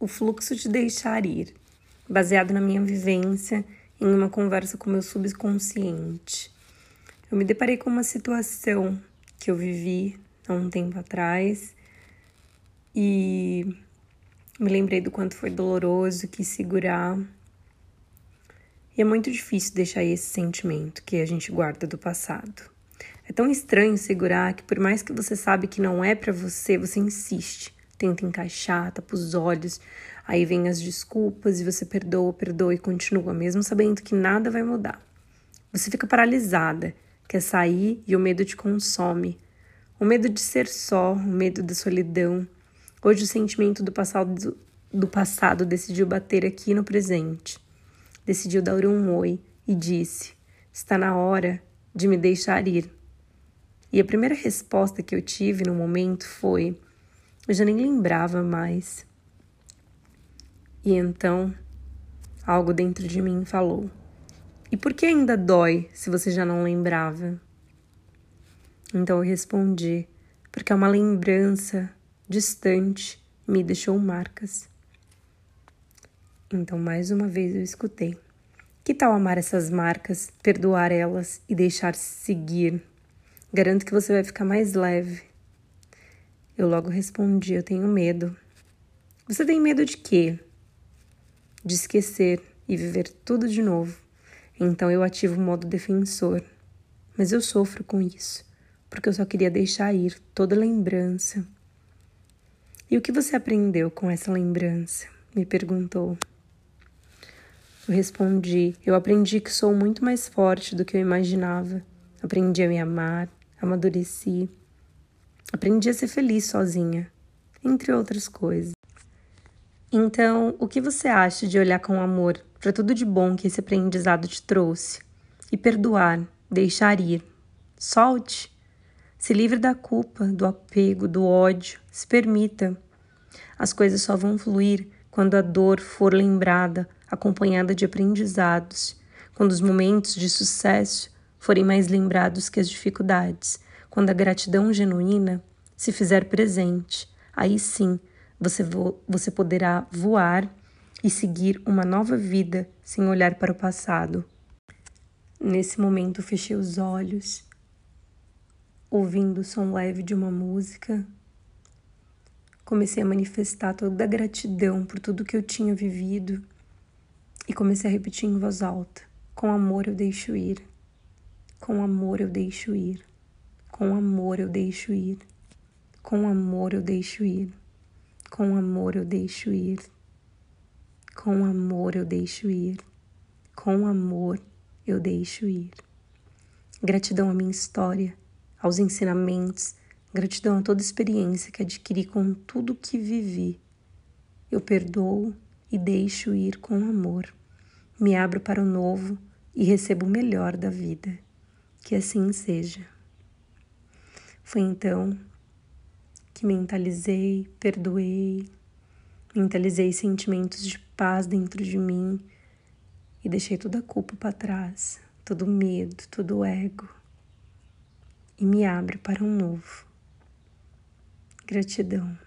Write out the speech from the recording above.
O fluxo de deixar ir, baseado na minha vivência em uma conversa com meu subconsciente. Eu me deparei com uma situação que eu vivi há um tempo atrás e me lembrei do quanto foi doloroso que segurar. E é muito difícil deixar esse sentimento que a gente guarda do passado. É tão estranho segurar que por mais que você sabe que não é para você, você insiste tenta encaixar, tapa os olhos, aí vem as desculpas e você perdoa, perdoa e continua, mesmo sabendo que nada vai mudar. Você fica paralisada, quer sair e o medo te consome. O medo de ser só, o medo da solidão. Hoje o sentimento do passado, do passado decidiu bater aqui no presente. Decidiu dar um oi e disse: Está na hora de me deixar ir. E a primeira resposta que eu tive no momento foi: eu já nem lembrava mais. E então, algo dentro de mim falou: E por que ainda dói se você já não lembrava? Então eu respondi: Porque é uma lembrança distante me deixou marcas. Então, mais uma vez eu escutei. Que tal amar essas marcas, perdoar elas e deixar-se seguir? Garanto que você vai ficar mais leve, eu logo respondi: Eu tenho medo. Você tem medo de quê? De esquecer e viver tudo de novo. Então eu ativo o modo defensor. Mas eu sofro com isso, porque eu só queria deixar ir toda lembrança. E o que você aprendeu com essa lembrança? me perguntou. Eu respondi: Eu aprendi que sou muito mais forte do que eu imaginava. Aprendi a me amar, amadureci Aprendi a ser feliz sozinha, entre outras coisas. Então, o que você acha de olhar com amor para tudo de bom que esse aprendizado te trouxe e perdoar, deixar ir? Solte. Se livre da culpa, do apego, do ódio. Se permita. As coisas só vão fluir quando a dor for lembrada, acompanhada de aprendizados, quando os momentos de sucesso forem mais lembrados que as dificuldades quando a gratidão genuína se fizer presente, aí sim você, vo você poderá voar e seguir uma nova vida sem olhar para o passado. Nesse momento, fechei os olhos, ouvindo o som leve de uma música. Comecei a manifestar toda a gratidão por tudo que eu tinha vivido e comecei a repetir em voz alta: Com amor eu deixo ir, com amor eu deixo ir. Com amor eu deixo ir. Com amor eu deixo ir. Com amor eu deixo ir. Com amor eu deixo ir. Com amor eu deixo ir. Gratidão à minha história, aos ensinamentos, gratidão a toda experiência que adquiri com tudo que vivi. Eu perdoo e deixo ir com amor. Me abro para o novo e recebo o melhor da vida. Que assim seja. Foi então que mentalizei, perdoei, mentalizei sentimentos de paz dentro de mim e deixei toda a culpa para trás, todo o medo, todo o ego e me abro para um novo. Gratidão.